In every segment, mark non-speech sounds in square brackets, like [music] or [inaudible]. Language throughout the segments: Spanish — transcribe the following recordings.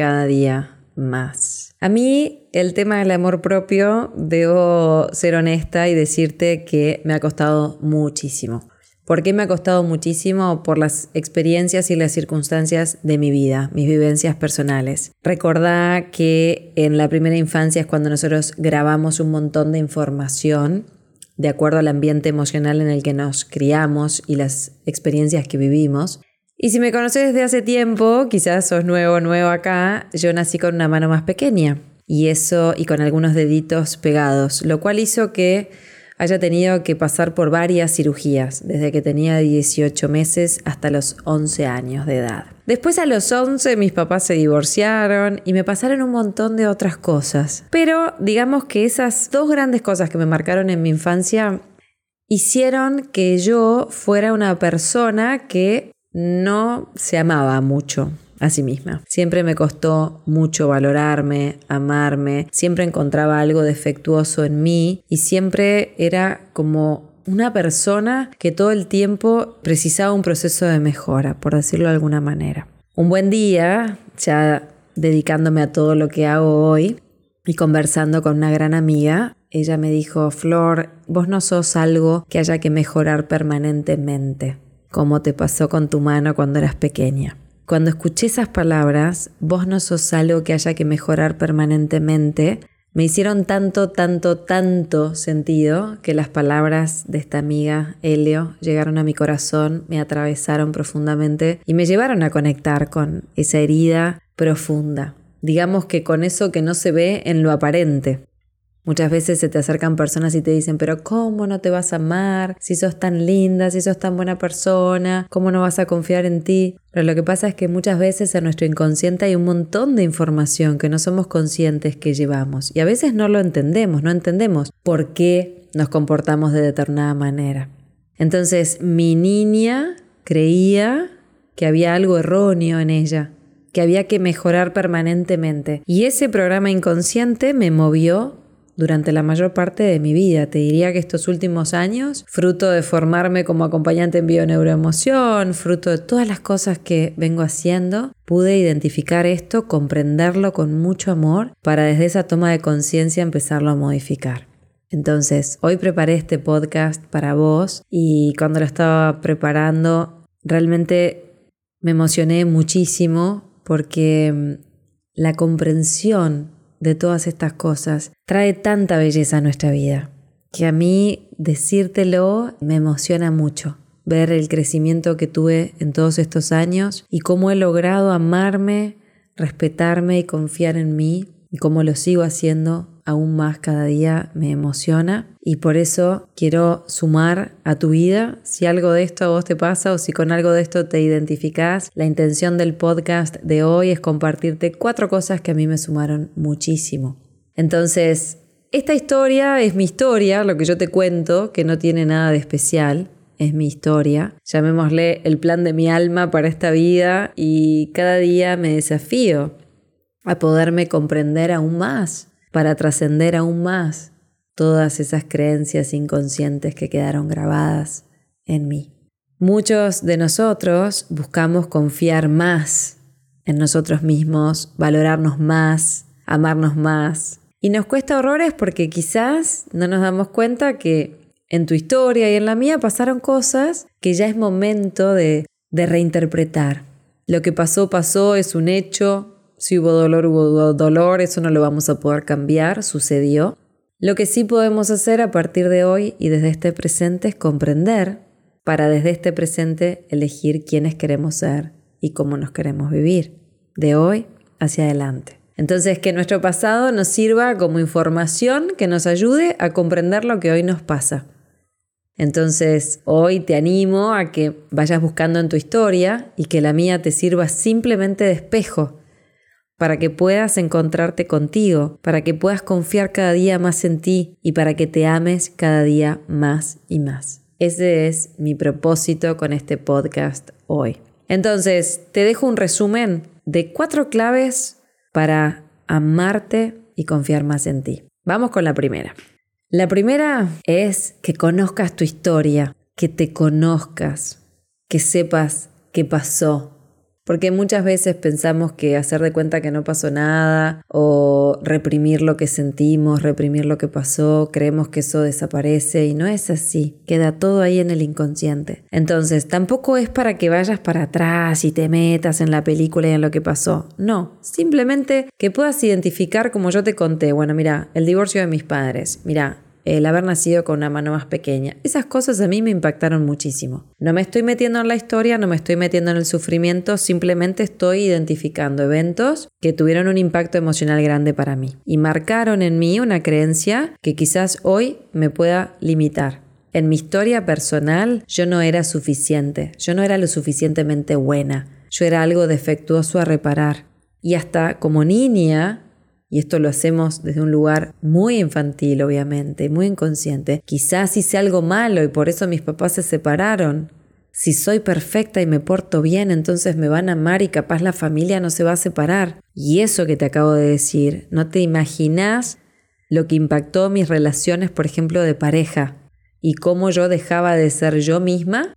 cada día más. A mí el tema del amor propio, debo ser honesta y decirte que me ha costado muchísimo. ¿Por qué me ha costado muchísimo? Por las experiencias y las circunstancias de mi vida, mis vivencias personales. Recordá que en la primera infancia es cuando nosotros grabamos un montón de información de acuerdo al ambiente emocional en el que nos criamos y las experiencias que vivimos. Y si me conoces desde hace tiempo, quizás sos nuevo o nuevo acá, yo nací con una mano más pequeña y eso y con algunos deditos pegados, lo cual hizo que haya tenido que pasar por varias cirugías, desde que tenía 18 meses hasta los 11 años de edad. Después a los 11 mis papás se divorciaron y me pasaron un montón de otras cosas. Pero digamos que esas dos grandes cosas que me marcaron en mi infancia hicieron que yo fuera una persona que no se amaba mucho a sí misma. Siempre me costó mucho valorarme, amarme, siempre encontraba algo defectuoso en mí y siempre era como una persona que todo el tiempo precisaba un proceso de mejora, por decirlo de alguna manera. Un buen día, ya dedicándome a todo lo que hago hoy y conversando con una gran amiga, ella me dijo, Flor, vos no sos algo que haya que mejorar permanentemente, como te pasó con tu mano cuando eras pequeña. Cuando escuché esas palabras, vos no sos algo que haya que mejorar permanentemente, me hicieron tanto, tanto, tanto sentido que las palabras de esta amiga, Helio, llegaron a mi corazón, me atravesaron profundamente y me llevaron a conectar con esa herida profunda. Digamos que con eso que no se ve en lo aparente. Muchas veces se te acercan personas y te dicen, pero ¿cómo no te vas a amar? Si sos tan linda, si sos tan buena persona, ¿cómo no vas a confiar en ti? Pero lo que pasa es que muchas veces en nuestro inconsciente hay un montón de información que no somos conscientes que llevamos y a veces no lo entendemos, no entendemos por qué nos comportamos de determinada manera. Entonces mi niña creía que había algo erróneo en ella, que había que mejorar permanentemente. Y ese programa inconsciente me movió durante la mayor parte de mi vida. Te diría que estos últimos años, fruto de formarme como acompañante en bioneuroemoción, fruto de todas las cosas que vengo haciendo, pude identificar esto, comprenderlo con mucho amor para desde esa toma de conciencia empezarlo a modificar. Entonces, hoy preparé este podcast para vos y cuando lo estaba preparando, realmente me emocioné muchísimo porque mm, la comprensión de todas estas cosas trae tanta belleza a nuestra vida que a mí decírtelo me emociona mucho. Ver el crecimiento que tuve en todos estos años y cómo he logrado amarme, respetarme y confiar en mí y cómo lo sigo haciendo aún más cada día me emociona y por eso quiero sumar a tu vida. Si algo de esto a vos te pasa o si con algo de esto te identificás, la intención del podcast de hoy es compartirte cuatro cosas que a mí me sumaron muchísimo. Entonces, esta historia es mi historia, lo que yo te cuento, que no tiene nada de especial. Es mi historia. Llamémosle el plan de mi alma para esta vida y cada día me desafío a poderme comprender aún más, para trascender aún más todas esas creencias inconscientes que quedaron grabadas en mí. Muchos de nosotros buscamos confiar más en nosotros mismos, valorarnos más, amarnos más. Y nos cuesta horrores porque quizás no nos damos cuenta que en tu historia y en la mía pasaron cosas que ya es momento de, reinterpretar. Lo que pasó, pasó, es un hecho. Si hubo dolor, hubo dolor, eso no lo vamos a poder cambiar, sucedió. Lo que sí podemos hacer a partir de hoy y desde este presente es comprender para desde este presente elegir quiénes queremos ser y cómo nos queremos vivir, de hoy hacia adelante. Entonces, que nuestro pasado nos sirva como información que nos ayude a comprender lo que hoy nos pasa. Entonces, hoy te animo a que vayas buscando en tu historia y que la mía te sirva simplemente de espejo para que puedas encontrarte contigo, para que puedas confiar cada día más en ti y para que te ames cada día más y más. Ese es mi propósito con este podcast hoy. Entonces, te dejo un resumen de cuatro claves para amarte y confiar más en ti. Vamos con la primera. La primera es que conozcas tu historia, que te conozcas, que sepas qué pasó, porque muchas veces pensamos que hacer de cuenta que no pasó nada o reprimir lo que sentimos, reprimir lo que pasó, creemos que eso desaparece y no es así, queda todo ahí en el inconsciente. Entonces, tampoco es para que vayas para atrás y te metas en la película y en lo que pasó, no, simplemente que puedas identificar como yo te conté, bueno, mira, el divorcio de mis padres, mira, el haber nacido con una mano más pequeña. Esas cosas a mí me impactaron muchísimo. No me estoy metiendo en la historia, no me estoy metiendo en el sufrimiento, simplemente estoy identificando eventos que tuvieron un impacto emocional grande para mí y marcaron en mí una creencia que quizás hoy me pueda limitar. En mi historia personal yo no era suficiente, yo no era lo suficientemente buena, yo era algo defectuoso a reparar. Y hasta como niña y esto lo hacemos desde un lugar muy infantil, obviamente, muy inconsciente. Quizás hice algo malo y por eso mis papás se separaron. Si soy perfecta y me porto bien, entonces me van a amar y capaz la familia no se va a separar. Y eso que te acabo de decir, no te imaginas lo que impactó mis relaciones, por ejemplo, de pareja y cómo yo dejaba de ser yo misma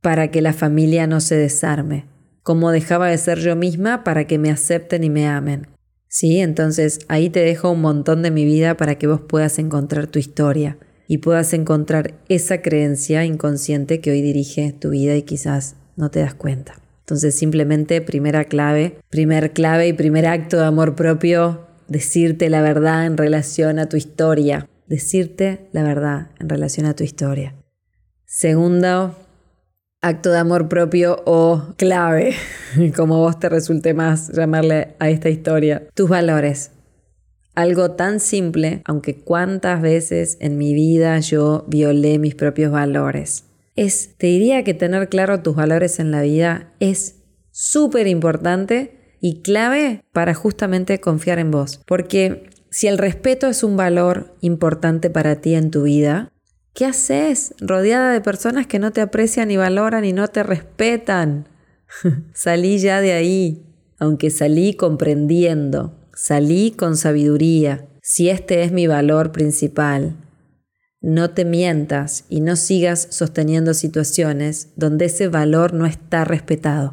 para que la familia no se desarme, cómo dejaba de ser yo misma para que me acepten y me amen. ¿Sí? Entonces ahí te dejo un montón de mi vida para que vos puedas encontrar tu historia y puedas encontrar esa creencia inconsciente que hoy dirige tu vida y quizás no te das cuenta. Entonces simplemente primera clave, primer clave y primer acto de amor propio, decirte la verdad en relación a tu historia. Decirte la verdad en relación a tu historia. Segundo, acto de amor propio o clave, [laughs] como vos te resulte más llamarle a esta historia, tus valores. Algo tan simple, aunque cuántas veces en mi vida yo violé mis propios valores. Es, te diría que tener claro tus valores en la vida es súper importante y clave para justamente confiar en vos. Porque si el respeto es un valor importante para ti en tu vida, ¿Qué haces rodeada de personas que no te aprecian y valoran y no te respetan? [laughs] salí ya de ahí, aunque salí comprendiendo, salí con sabiduría, si este es mi valor principal. No te mientas y no sigas sosteniendo situaciones donde ese valor no está respetado.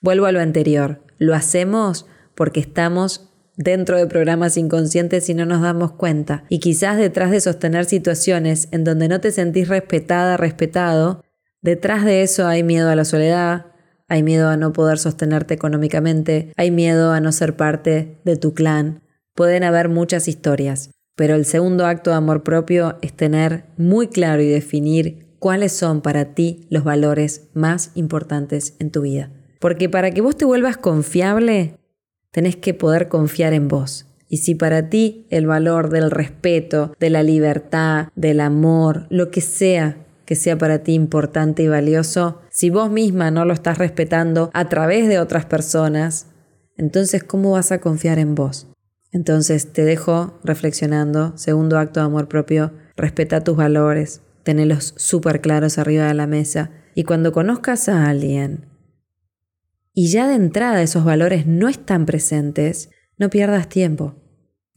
Vuelvo a lo anterior, lo hacemos porque estamos dentro de programas inconscientes y no nos damos cuenta. Y quizás detrás de sostener situaciones en donde no te sentís respetada, respetado, detrás de eso hay miedo a la soledad, hay miedo a no poder sostenerte económicamente, hay miedo a no ser parte de tu clan. Pueden haber muchas historias, pero el segundo acto de amor propio es tener muy claro y definir cuáles son para ti los valores más importantes en tu vida. Porque para que vos te vuelvas confiable, tenés que poder confiar en vos. Y si para ti el valor del respeto, de la libertad, del amor, lo que sea que sea para ti importante y valioso, si vos misma no lo estás respetando a través de otras personas, entonces ¿cómo vas a confiar en vos? Entonces te dejo reflexionando, segundo acto de amor propio, respeta tus valores, tenelos súper claros arriba de la mesa y cuando conozcas a alguien y ya de entrada esos valores no están presentes, no pierdas tiempo.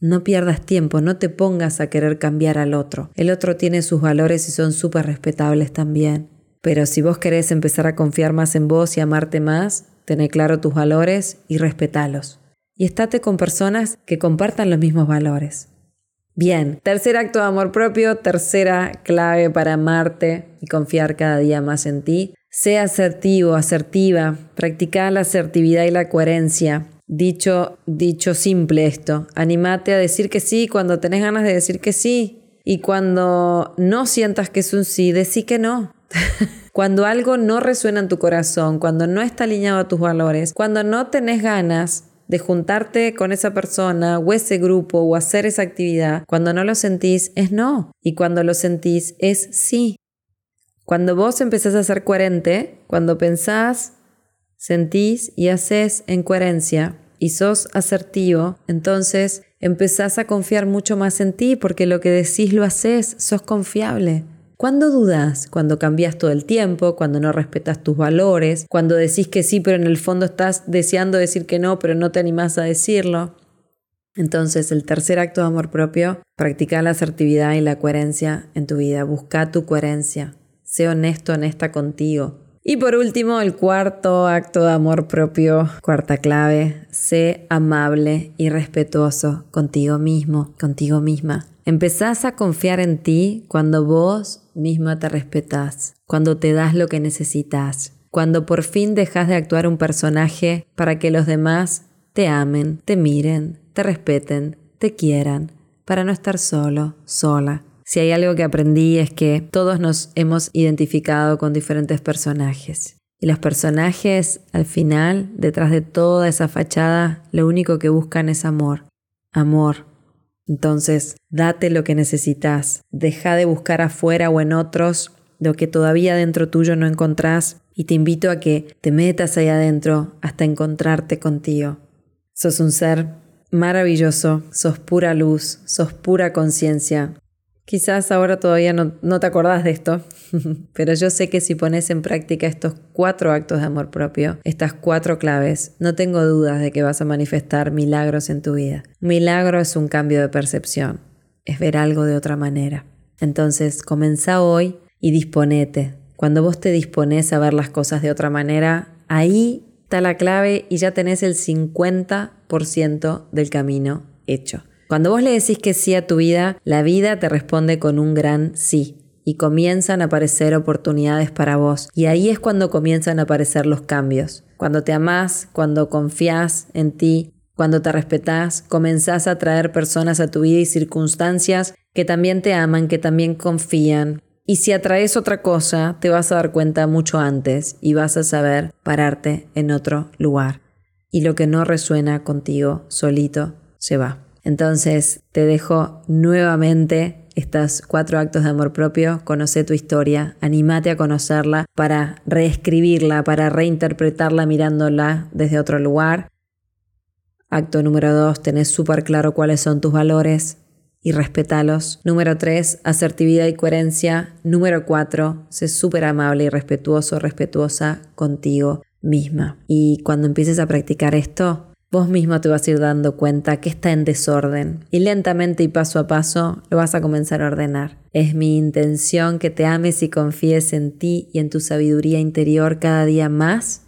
No pierdas tiempo, no te pongas a querer cambiar al otro. El otro tiene sus valores y son súper respetables también. Pero si vos querés empezar a confiar más en vos y amarte más, tené claro tus valores y respetalos. Y estate con personas que compartan los mismos valores. Bien, tercer acto de amor propio, tercera clave para amarte y confiar cada día más en ti. Sea asertivo, asertiva, practica la asertividad y la coherencia. Dicho, dicho simple esto, animate a decir que sí cuando tenés ganas de decir que sí. Y cuando no sientas que es un sí, decí que no. [laughs] cuando algo no resuena en tu corazón, cuando no está alineado a tus valores, cuando no tenés ganas de juntarte con esa persona o ese grupo o hacer esa actividad, cuando no lo sentís es no. Y cuando lo sentís es sí. Cuando vos empezás a ser coherente, cuando pensás, sentís y haces en coherencia, y sos asertivo, entonces empezás a confiar mucho más en ti porque lo que decís lo haces, sos confiable. ¿Cuándo dudas? Cuando cambias todo el tiempo, cuando no respetas tus valores, cuando decís que sí, pero en el fondo estás deseando decir que no, pero no te animás a decirlo. Entonces, el tercer acto de amor propio, practica la asertividad y la coherencia en tu vida. Busca tu coherencia. Sé honesto, honesta contigo. Y por último, el cuarto acto de amor propio, cuarta clave, sé amable y respetuoso contigo mismo, contigo misma. Empezás a confiar en ti cuando vos misma te respetás, cuando te das lo que necesitas, cuando por fin dejas de actuar un personaje para que los demás te amen, te miren, te respeten, te quieran, para no estar solo, sola. Si hay algo que aprendí es que todos nos hemos identificado con diferentes personajes. Y los personajes, al final, detrás de toda esa fachada, lo único que buscan es amor. Amor. Entonces, date lo que necesitas. Deja de buscar afuera o en otros lo que todavía dentro tuyo no encontrás y te invito a que te metas ahí adentro hasta encontrarte contigo. Sos un ser maravilloso, sos pura luz, sos pura conciencia. Quizás ahora todavía no, no, te acordás de esto, [laughs] pero yo sé que si pones en práctica estos cuatro actos de amor propio, estas cuatro claves, no tengo dudas de que vas a manifestar milagros en tu vida. Milagro es un cambio de percepción, es ver algo de otra manera. Entonces, comenzá hoy y disponete. Cuando vos te dispones a ver las cosas de otra manera, ahí está la clave y ya tenés el 50% del camino hecho. Cuando vos le decís que sí a tu vida, la vida te responde con un gran sí y comienzan a aparecer oportunidades para vos. Y ahí es cuando comienzan a aparecer los cambios. Cuando te amás, cuando confías en ti, cuando te respetás, comenzás a traer personas a tu vida y circunstancias que también te aman, que también confían, y si atraes otra cosa, te vas a dar cuenta mucho antes y vas a saber pararte en otro lugar. Y lo que no resuena contigo solito se va. Entonces te dejo nuevamente estos cuatro actos de amor propio, conoce tu historia, animate a conocerla para reescribirla, para reinterpretarla mirándola desde otro lugar. Acto número dos, tenés súper claro cuáles son tus valores, y respetalos. Número 3, asertividad y coherencia. Número 4, sé súper amable y respetuoso, respetuosa contigo misma. Y cuando empieces a practicar esto, vos mismo te vas a ir dando cuenta que está en desorden y lentamente y paso a paso lo vas a comenzar a ordenar. Es mi intención que te ames y confíes en ti y en tu sabiduría interior cada día más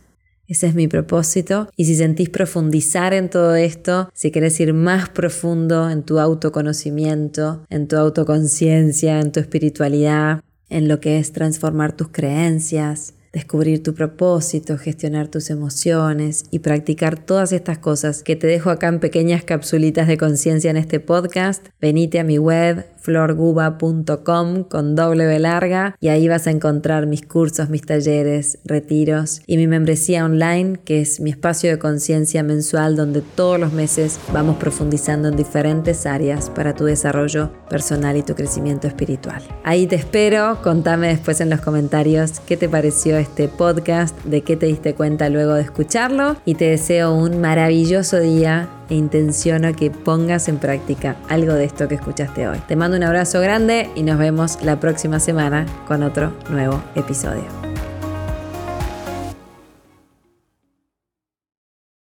ese es mi propósito. Y si sentís profundizar en todo esto, si querés ir más profundo en tu autoconocimiento, en tu autoconciencia, en tu espiritualidad, en lo que es transformar tus creencias, descubrir tu propósito, gestionar tus emociones y practicar todas estas cosas que te dejo acá en pequeñas capsulitas de conciencia en este podcast, venite a mi web florguba.com con doble larga y ahí vas a encontrar mis cursos, mis talleres, retiros y mi membresía online que es mi espacio de conciencia mensual donde todos los meses vamos profundizando en diferentes áreas para tu desarrollo personal y tu crecimiento espiritual. Ahí te espero, contame después en los comentarios qué te pareció este podcast, de qué te diste cuenta luego de escucharlo y te deseo un maravilloso día e intenciono que pongas en práctica algo de esto que escuchaste hoy. Te mando un abrazo grande y nos vemos la próxima semana con otro nuevo episodio.